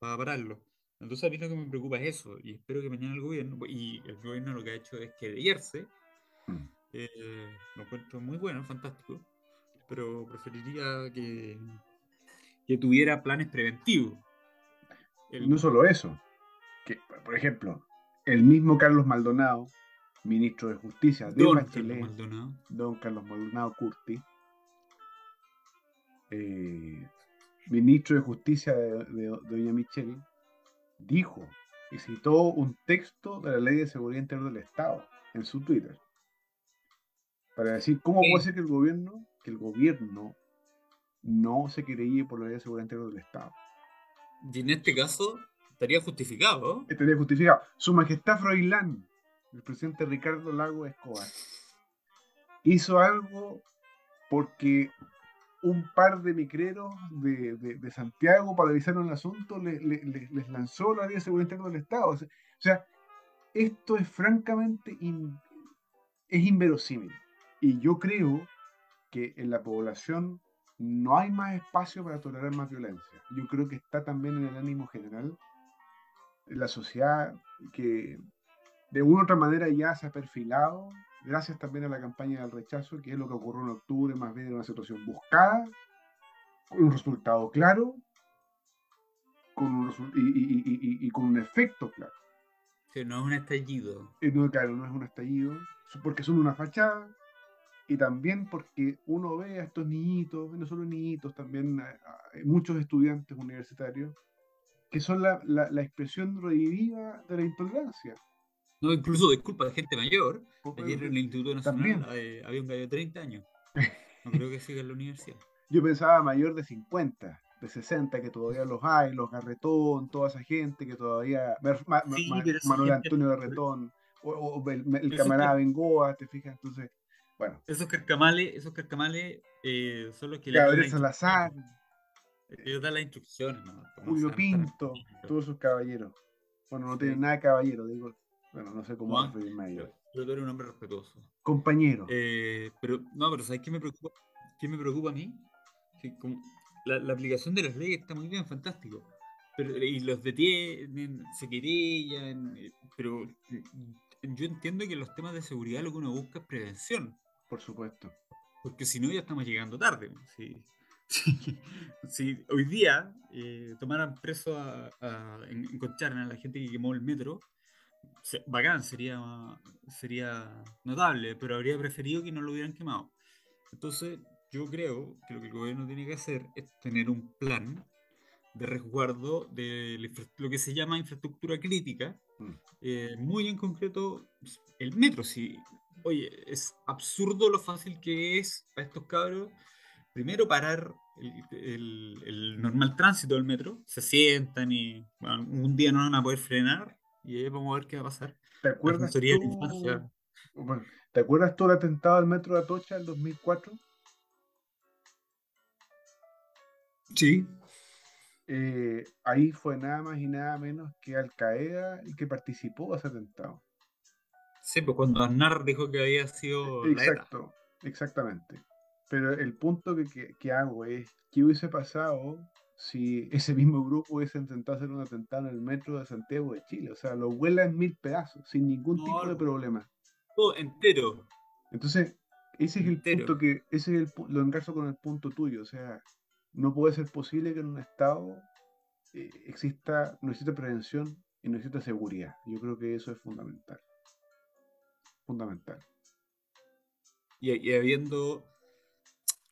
para pararlo. Entonces a mí lo que me preocupa es eso, y espero que mañana el gobierno, y el gobierno lo que ha hecho es que de mm. eh, lo encuentro muy bueno, fantástico, pero preferiría que, que tuviera planes preventivos. No solo eso, que por ejemplo, el mismo Carlos Maldonado, ministro de Justicia de Don Carlos Maldonado. Don Carlos Maldonado Curti, eh, ministro de Justicia de, Doña Michelle, dijo y citó un texto de la Ley de Seguridad Interior del Estado en su Twitter para decir cómo puede ser que el gobierno que el gobierno no se ir por la ley de seguridad interior del Estado. Y en este caso estaría justificado. Estaría justificado. Su Majestad Froilán, el presidente Ricardo Lago Escobar, hizo algo porque un par de micreros de, de, Santiago paralizaron el asunto, les lanzó la ley de seguridad interior del Estado. O sea, esto es francamente es inverosímil. Y yo creo que en la población no hay más espacio para tolerar más violencia. Yo creo que está también en el ánimo general en la sociedad que de una u otra manera ya se ha perfilado, gracias también a la campaña del rechazo, que es lo que ocurrió en octubre, más bien en una situación buscada, con un resultado claro con un y, con un efecto claro. Que no es un estallido. Eh, no, claro, no es un estallido, porque son una fachada, y también porque uno ve a estos niñitos, no solo niñitos, también muchos estudiantes universitarios, que son la, la, expresión rediviva de la intolerancia. No, incluso disculpa de gente mayor. Ayer en el Instituto Nacional eh, había un gallo de 30 años. No creo que siga en la universidad. Yo pensaba mayor de 50, de 60, que todavía los hay, los Garretón, toda esa gente que todavía. Manuel Antonio Garretón, o, el, camarada Bengoa, ¿te fijas? Entonces bueno. Esos carcamales, esos carcamales eh, son los que Gabriel Salazar. Ellos dan las instrucciones, ¿no? Julio Pinto, todos esos caballeros. Bueno, no tienen nada de caballero, digo. Bueno, no sé cómo referirme a ellos. Pero tú eres un hombre respetuoso. Compañero. Eh, pero, no, pero ¿sabes qué me preocupa? ¿Qué me preocupa a mí? la, la, aplicación de las leyes está muy bien, fantástico. Pero, y los detienen, se querellan, eh, pero yo entiendo que los temas de seguridad lo que uno busca es prevención. Por supuesto. Porque si no, ya estamos llegando tarde. Si, hoy día eh, tomaran preso a, a, en, a la gente que quemó el metro, bacán, sería, sería notable, pero habría preferido que no lo hubieran quemado. Entonces, yo creo que lo que el gobierno tiene que hacer es tener un plan de resguardo de lo que se llama infraestructura crítica, mm. eh, muy en concreto el metro. Si, oye, es absurdo lo fácil que es a estos cabros, primero parar el, normal tránsito del metro, se sientan y un día no van a poder frenar y ahí vamos a ver qué va a pasar. ¿Te acuerdas, tú, ¿Te acuerdas todo el atentado al metro de Atocha en 2004? Sí. Eh, ahí fue nada más y nada menos que Al Qaeda el que participó de ese atentado. Sí, pues cuando Aznar dijo que había sido. Exacto, exactamente. Pero el punto que, hago es: ¿qué hubiese pasado si ese mismo grupo hubiese intentado hacer un atentado en el metro de Santiago de Chile? O sea, lo vuela en mil pedazos, sin ningún tipo de problema. Todo entero. Entonces, ese es el punto que. Ese es el, lo engarzo con el punto tuyo. O sea, no puede ser posible que en un Estado eh, exista, no exista prevención y no exista seguridad. Yo creo que eso es fundamental. Fundamental. Y, habiendo.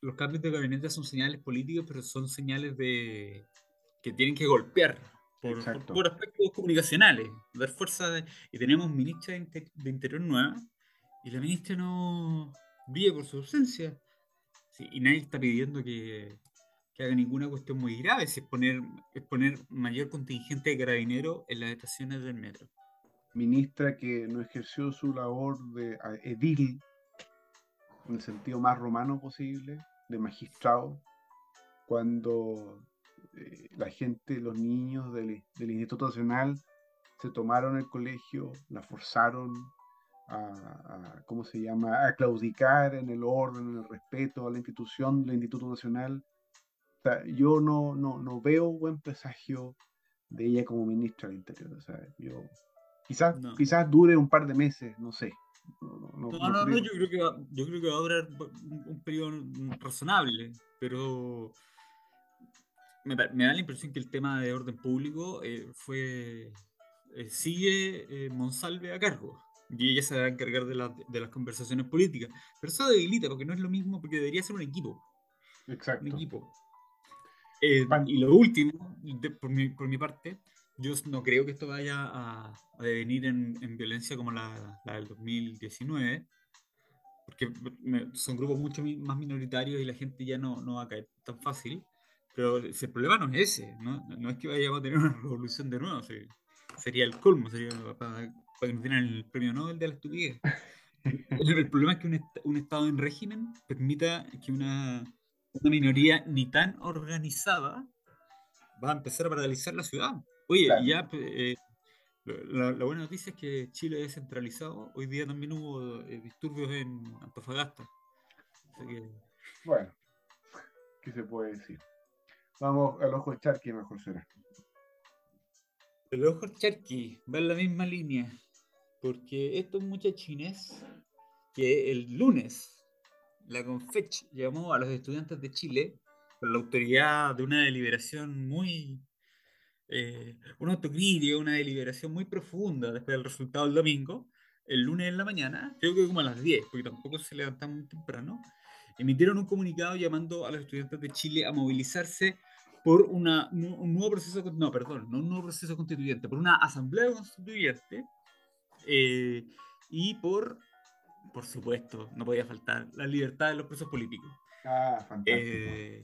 Los cambios de gabinete son señales políticas, pero son señales de que tienen que golpear por, aspectos comunicacionales, dar fuerza. y tenemos ministra de, Interior nueva, y la ministra no brilla por su ausencia. y nadie está pidiendo que, que haga ninguna cuestión muy grave, si es poner, es poner mayor contingente de carabineros en las estaciones del metro. Ministra que no ejerció su labor de edil en el sentido más romano posible, de magistrado, cuando eh, la gente, los niños del, Instituto Nacional se tomaron el colegio, la forzaron a, a, ¿cómo se llama?, a claudicar en el orden, en el respeto a la institución del Instituto Nacional yo no, no, no veo buen presagio de ella como ministra del Interior. O sea, yo quizás, quizás dure un par de meses, no sé. No, no, no, yo, creo que va, yo creo que va a durar un, periodo razonable, pero me, da la impresión que el tema de orden público eh, fue eh, sigue eh, Monsalve a cargo y ella se va a encargar de, de, las conversaciones políticas. Pero eso debilita porque no es lo mismo, porque debería ser un equipo. Exacto. Un equipo. Eh, y lo último, por, mi, por, mi, parte, yo no creo que esto vaya a, devenir en, en, violencia como la, la, del 2019, porque son grupos mucho más minoritarios y la gente ya no, no va a caer tan fácil. Pero el problema no es ese, no, no es que vayamos a tener una revolución de nuevo, sería el colmo, sería para, para que nos dieran el premio Nobel de la estupidez. el, problema es que un, un Estado en régimen permita que una una minoría ni tan organizada va a empezar a paralizar la ciudad. Oye, ya eh, la, buena noticia es que Chile es centralizado. Hoy día también hubo eh, disturbios en Antofagasta. Bueno, ¿qué se puede decir? Vamos al ojo de Charqui, mejor será. El ojo de Charqui va en la misma línea. Porque estos muchachines que el lunes la CONFECH llamó a los estudiantes de Chile con la autoridad de una deliberación muy, eh, una autocrítica, una deliberación muy profunda después del resultado del domingo, el lunes en la mañana, creo que como a las 10, porque tampoco se levantaron muy temprano, emitieron un comunicado llamando a los estudiantes de Chile a movilizarse por una, un nuevo proceso, no, perdón, no un nuevo proceso constituyente, por una asamblea constituyente eh, y por por supuesto, no podía faltar, la libertad de los presos políticos. Ah, fantástico. Eh,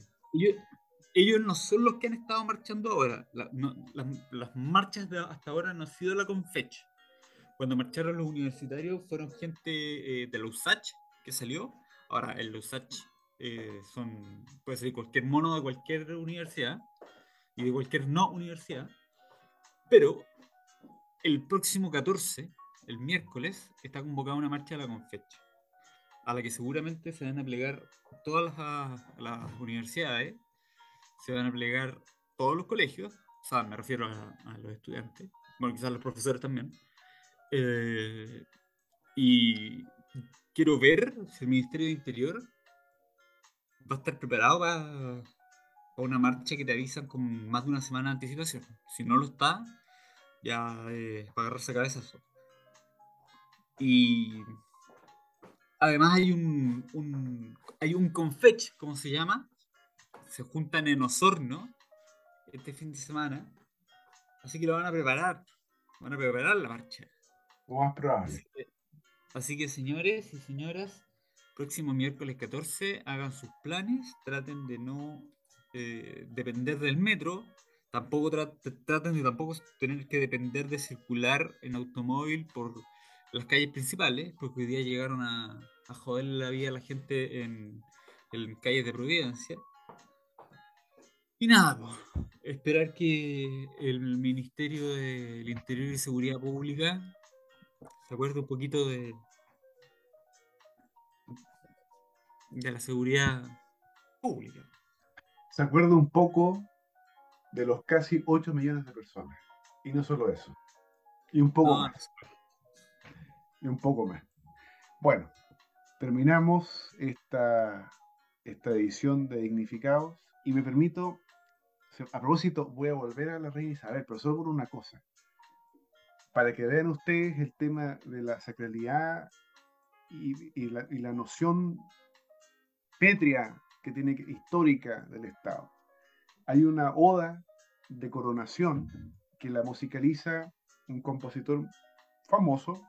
ellos, no son los que han estado marchando ahora. las, marchas de hasta ahora no han sido la Confech. Cuando marcharon los universitarios fueron gente eh, de la USACH que salió. Ahora, el USACH eh, son, puede ser cualquier mono de cualquier universidad y de cualquier no universidad. Pero el próximo 14 el miércoles está convocada una marcha de la Confecha, a la que seguramente se van a plegar todas las, universidades, se van a plegar todos los colegios, o sea, me refiero a, los estudiantes, bueno, quizás los profesores también. Eh, y quiero ver si el Ministerio de Interior va a estar preparado para, una marcha que te avisan con más de una semana de anticipación. Si no lo está, ya eh, para agarrarse cabezas. Y además hay un, hay un confech, ¿cómo se llama? Se juntan en Osorno este fin de semana. Así que lo van a preparar. Van a preparar la marcha. Lo más probable. Así que, señores y señoras, próximo miércoles 14, hagan sus planes, traten de no eh, depender del metro, tampoco traten de tampoco tener que depender de circular en automóvil por las calles principales, porque hoy día llegaron a, a joder la vida a la gente en, en calles de Providencia. Y nada, esperar que el Ministerio del Interior y Seguridad Pública se acuerde un poquito de, de la seguridad pública. Se acuerda un poco de los casi 8 millones de personas. Y no solo eso. Y un poco más. Y un poco más. Bueno, terminamos esta, esta edición de Dignificados y me permito a propósito, voy a volver a la reina Isabel, pero solo por una cosa. Para que vean ustedes el tema de la sacralidad y, la, noción pétrea que tiene histórica del Estado. Hay una oda de coronación que la musicaliza un compositor famoso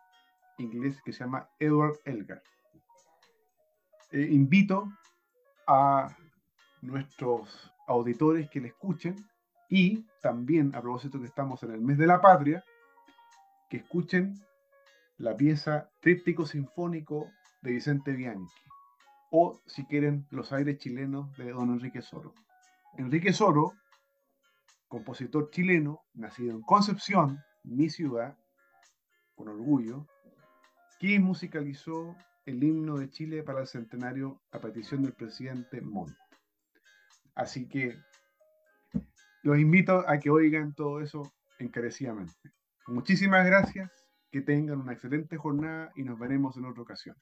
inglés que se llama Edward Elgar. Eh, invito a nuestros auditores que le escuchen y también, a propósito que estamos en el mes de la patria, que escuchen la pieza Tríptico Sinfónico de Vicente Bianchi o, si quieren, Los aires chilenos de don Enrique Soro. Enrique Soro, compositor chileno, nacido en Concepción, mi ciudad, con orgullo, quien musicalizó el himno de Chile para el centenario a petición del presidente Montt. Así que los invito a que oigan todo eso encarecidamente. Muchísimas gracias, que tengan una excelente jornada y nos veremos en otra ocasión.